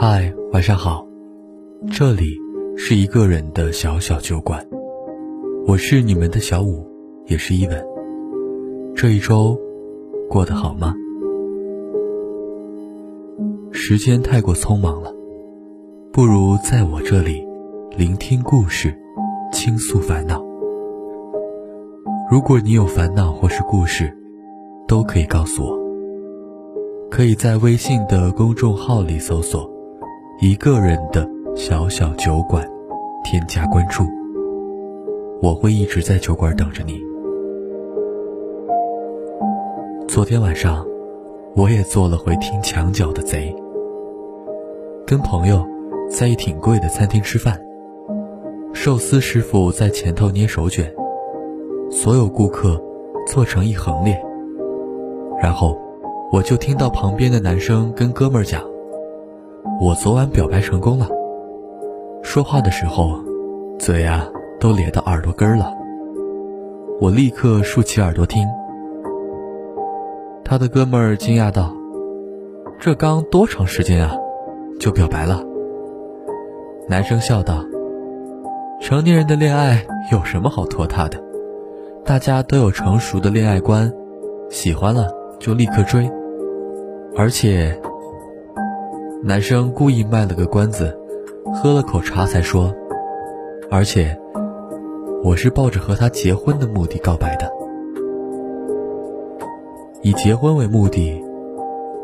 嗨，晚上好，这里是一个人的小小酒馆，我是你们的小五，也是伊文。这一周过得好吗？时间太过匆忙了，不如在我这里聆听故事，倾诉烦恼。如果你有烦恼或是故事，都可以告诉我。可以在微信的公众号里搜索。一个人的小小酒馆，添加关注，我会一直在酒馆等着你。昨天晚上，我也做了回听墙角的贼，跟朋友在一挺贵的餐厅吃饭，寿司师傅在前头捏手卷，所有顾客坐成一横列，然后我就听到旁边的男生跟哥们儿讲。我昨晚表白成功了。说话的时候，嘴啊都咧到耳朵根儿了。我立刻竖起耳朵听。他的哥们儿惊讶道：“这刚多长时间啊，就表白了？”男生笑道：“成年人的恋爱有什么好拖沓的？大家都有成熟的恋爱观，喜欢了就立刻追，而且……”男生故意卖了个关子，喝了口茶才说：“而且，我是抱着和他结婚的目的告白的，以结婚为目的，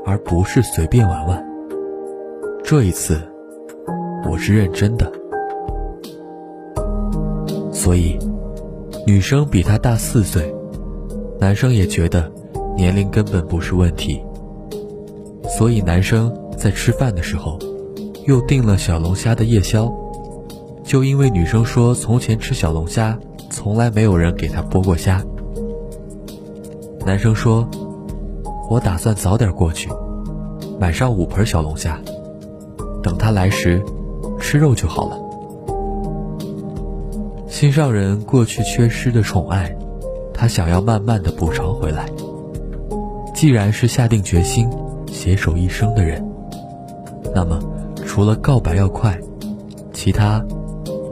而不是随便玩玩。这一次，我是认真的。所以，女生比他大四岁，男生也觉得年龄根本不是问题。所以，男生。”在吃饭的时候，又订了小龙虾的夜宵，就因为女生说从前吃小龙虾从来没有人给她剥过虾。男生说：“我打算早点过去，买上五盆小龙虾，等他来时吃肉就好了。”心上人过去缺失的宠爱，他想要慢慢的补偿回来。既然是下定决心携手一生的人。那么，除了告白要快，其他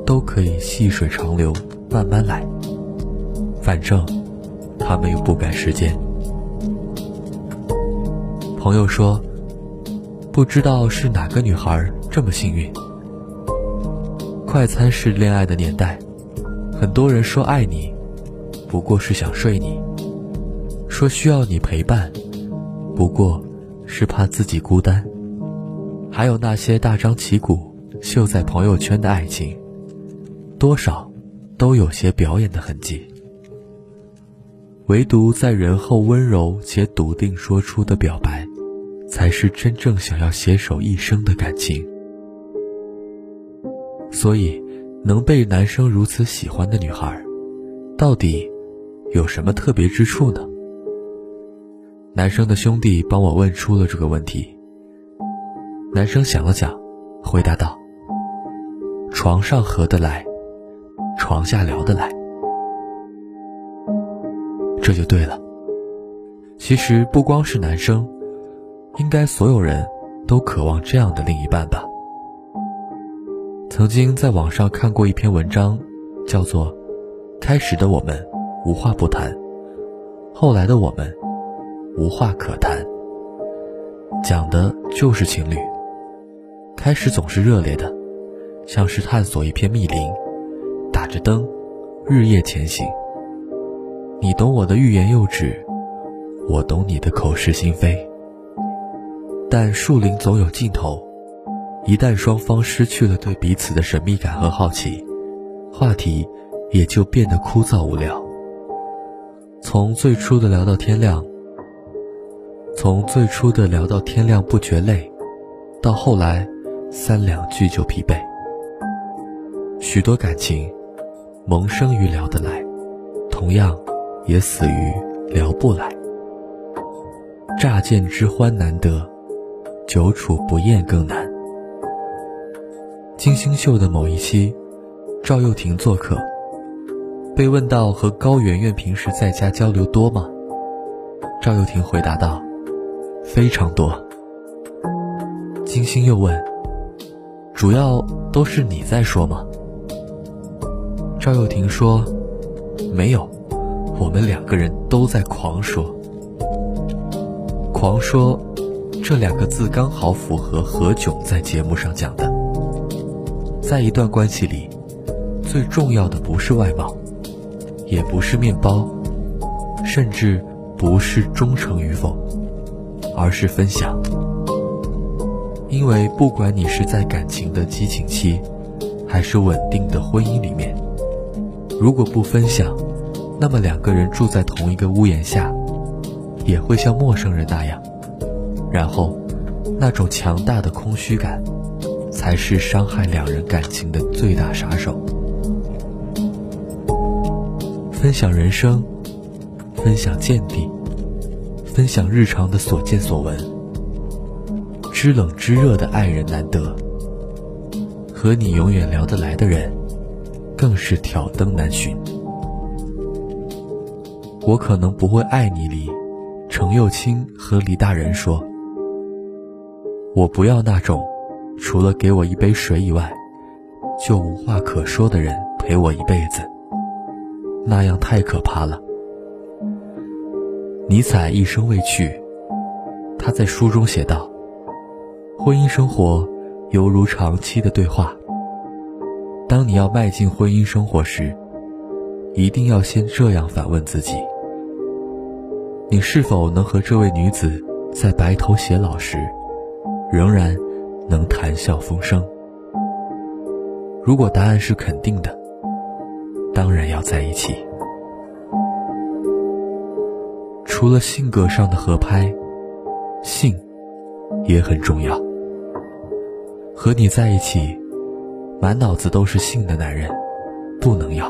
都可以细水长流，慢慢来。反正他们又不赶时间。朋友说，不知道是哪个女孩这么幸运。快餐式恋爱的年代，很多人说爱你，不过是想睡你；说需要你陪伴，不过是怕自己孤单。还有那些大张旗鼓秀在朋友圈的爱情，多少都有些表演的痕迹。唯独在人后温柔且笃定说出的表白，才是真正想要携手一生的感情。所以，能被男生如此喜欢的女孩，到底有什么特别之处呢？男生的兄弟帮我问出了这个问题。男生想了想，回答道：“床上合得来，床下聊得来，这就对了。其实不光是男生，应该所有人都渴望这样的另一半吧。”曾经在网上看过一篇文章，叫做《开始的我们无话不谈，后来的我们无话可谈》，讲的就是情侣。开始总是热烈的，像是探索一片密林，打着灯，日夜前行。你懂我的欲言又止，我懂你的口是心非。但树林总有尽头，一旦双方失去了对彼此的神秘感和好奇，话题也就变得枯燥无聊。从最初的聊到天亮，从最初的聊到天亮不觉累，到后来。三两句就疲惫，许多感情萌生于聊得来，同样也死于聊不来。乍见之欢难得，久处不厌更难。金星秀的某一期，赵又廷做客，被问到和高圆圆平时在家交流多吗？赵又廷回答道：“非常多。”金星又问。主要都是你在说吗？赵又廷说：“没有，我们两个人都在狂说。狂说，这两个字刚好符合何炅在节目上讲的，在一段关系里，最重要的不是外貌，也不是面包，甚至不是忠诚与否，而是分享。”因为不管你是在感情的激情期，还是稳定的婚姻里面，如果不分享，那么两个人住在同一个屋檐下，也会像陌生人那样。然后，那种强大的空虚感，才是伤害两人感情的最大杀手。分享人生，分享见地，分享日常的所见所闻。知冷知热的爱人难得，和你永远聊得来的人，更是挑灯难寻。我可能不会爱你里，程又青和李大人说：“我不要那种，除了给我一杯水以外，就无话可说的人陪我一辈子。那样太可怕了。”尼采一生未娶，他在书中写道。婚姻生活犹如长期的对话。当你要迈进婚姻生活时，一定要先这样反问自己：你是否能和这位女子在白头偕老时，仍然能谈笑风生？如果答案是肯定的，当然要在一起。除了性格上的合拍，性也很重要。和你在一起，满脑子都是性的男人，不能要；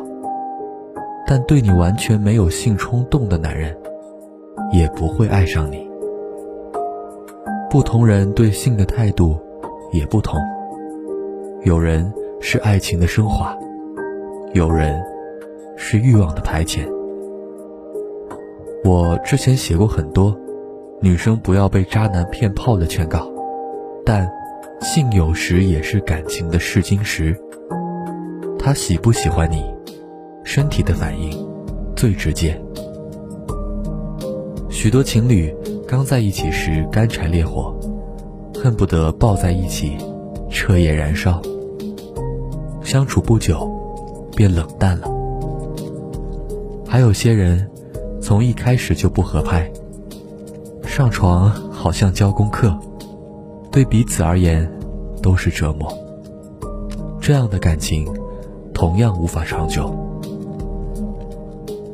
但对你完全没有性冲动的男人，也不会爱上你。不同人对性的态度也不同，有人是爱情的升华，有人是欲望的排遣。我之前写过很多女生不要被渣男骗炮的劝告，但。性有时也是感情的试金石。他喜不喜欢你，身体的反应最直接。许多情侣刚在一起时干柴烈火，恨不得抱在一起，彻夜燃烧。相处不久，便冷淡了。还有些人，从一开始就不合拍，上床好像交功课。对彼此而言，都是折磨。这样的感情，同样无法长久。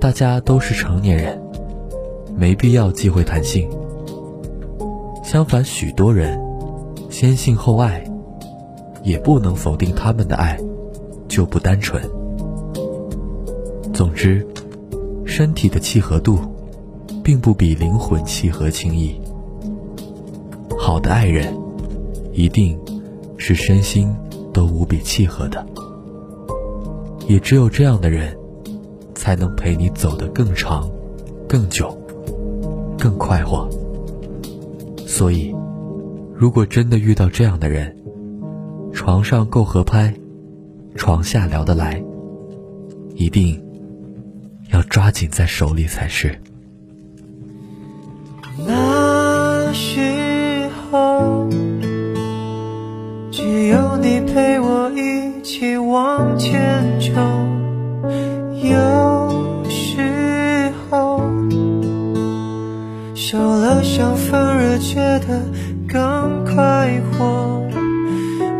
大家都是成年人，没必要忌讳谈性。相反，许多人先性后爱，也不能否定他们的爱就不单纯。总之，身体的契合度，并不比灵魂契合轻易。好的爱人。一定是身心都无比契合的，也只有这样的人，才能陪你走得更长、更久、更快活。所以，如果真的遇到这样的人，床上够合拍，床下聊得来，一定要抓紧在手里才是。起往前冲，有时候受了伤反而觉得更快活。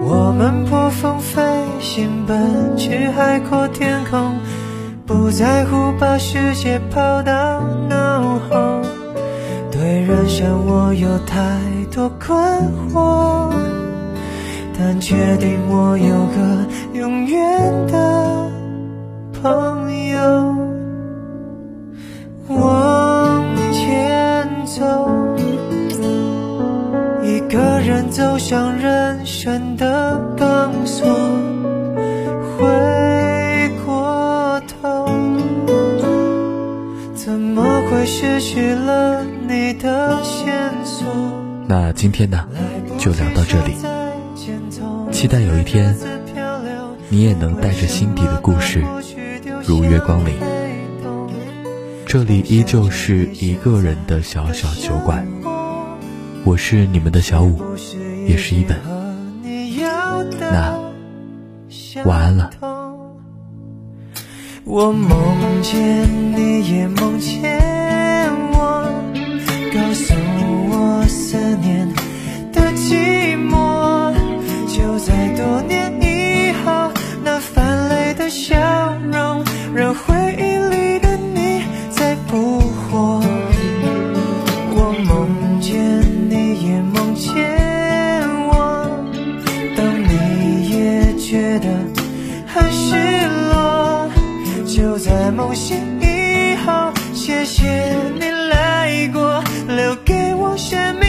我们破风飞行，奔去海阔天空，不在乎把世界抛到脑后。对人生我有太多困惑。但确定我有个永远的朋友，往前走，一个人走向人生的钢索，回过头，怎么会失去了你的线索？那今天呢，就聊到这里。期待有一天，你也能带着心底的故事如约光临。这里依旧是一个人的小小酒馆，我是你们的小五，也是一本。那晚安了。我梦见你，也梦见我，告诉我思念的的很失落就在梦醒以后谢谢你来过留给我生命。